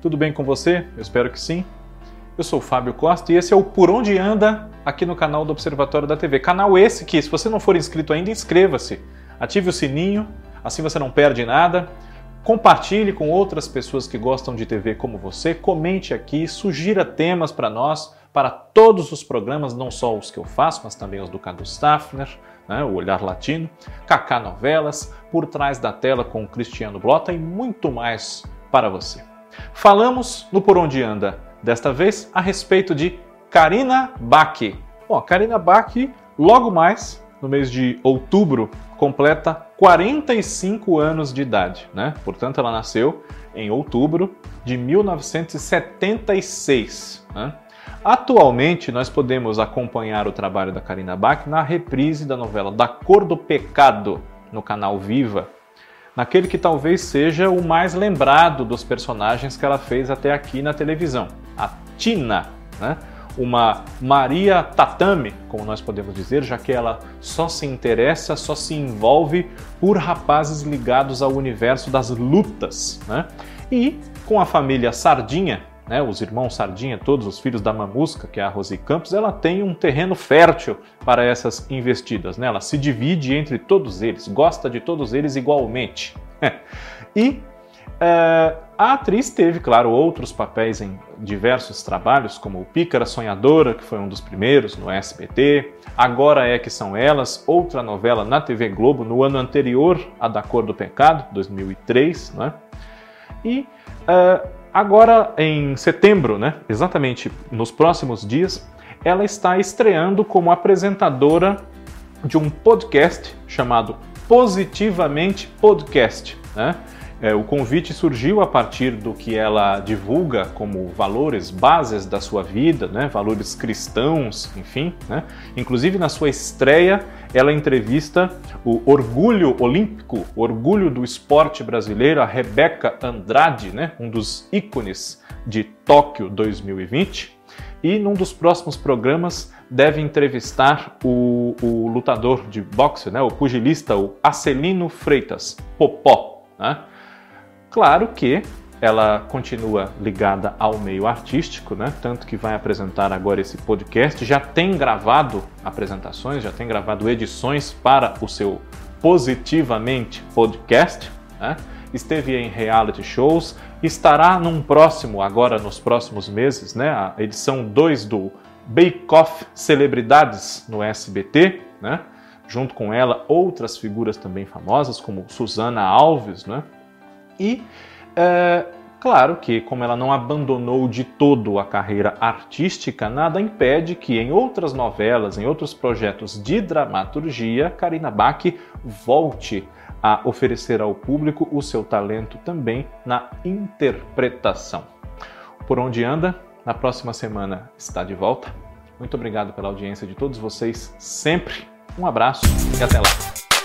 Tudo bem com você? Eu espero que sim. Eu sou o Fábio Costa e esse é o Por Onde Anda aqui no canal do Observatório da TV. Canal esse que, se você não for inscrito ainda, inscreva-se. Ative o sininho, assim você não perde nada. Compartilhe com outras pessoas que gostam de TV como você. Comente aqui, sugira temas para nós, para todos os programas, não só os que eu faço, mas também os do Cadu Staffner, né, o Olhar Latino, Kaká Novelas, Por Trás da Tela com Cristiano Blota e muito mais para você. Falamos no Por Onde Anda, desta vez a respeito de Karina Bach. Bom, a Karina Bach, logo mais, no mês de outubro, completa 45 anos de idade, né? Portanto, ela nasceu em outubro de 1976. Né? Atualmente, nós podemos acompanhar o trabalho da Karina Bach na reprise da novela Da Cor do Pecado, no canal Viva, naquele que talvez seja o mais lembrado dos personagens que ela fez até aqui na televisão, a Tina, né? uma Maria Tatame, como nós podemos dizer, já que ela só se interessa, só se envolve por rapazes ligados ao universo das lutas. Né? E com a família Sardinha, né, os irmãos Sardinha, todos os filhos da mamusca, que é a Rosi Campos, ela tem um terreno fértil para essas investidas. Né? Ela se divide entre todos eles, gosta de todos eles igualmente. e uh, a atriz teve, claro, outros papéis em diversos trabalhos, como o Pícara Sonhadora, que foi um dos primeiros no SBT, Agora é que são elas, outra novela na TV Globo no ano anterior a Da Cor do Pecado, 2003, né? E uh, Agora, em setembro, né, exatamente nos próximos dias, ela está estreando como apresentadora de um podcast chamado Positivamente Podcast. Né? É, o convite surgiu a partir do que ela divulga como valores, bases da sua vida, né? valores cristãos, enfim. Né? Inclusive, na sua estreia, ela entrevista o orgulho olímpico, orgulho do esporte brasileiro, a Rebeca Andrade, né? um dos ícones de Tóquio 2020. E num dos próximos programas deve entrevistar o, o lutador de boxe, né? o pugilista, o Acelino Freitas, Popó. Né? Claro que ela continua ligada ao meio artístico, né? Tanto que vai apresentar agora esse podcast, já tem gravado apresentações, já tem gravado edições para o seu Positivamente Podcast, né? Esteve em reality shows, estará num próximo, agora nos próximos meses, né? A edição 2 do Bake Off Celebridades no SBT, né? Junto com ela, outras figuras também famosas, como Susana Alves, né? E é, claro que, como ela não abandonou de todo a carreira artística, nada impede que em outras novelas, em outros projetos de dramaturgia, Karina Bach volte a oferecer ao público o seu talento também na interpretação. Por onde anda? Na próxima semana está de volta. Muito obrigado pela audiência de todos vocês sempre. Um abraço e até lá.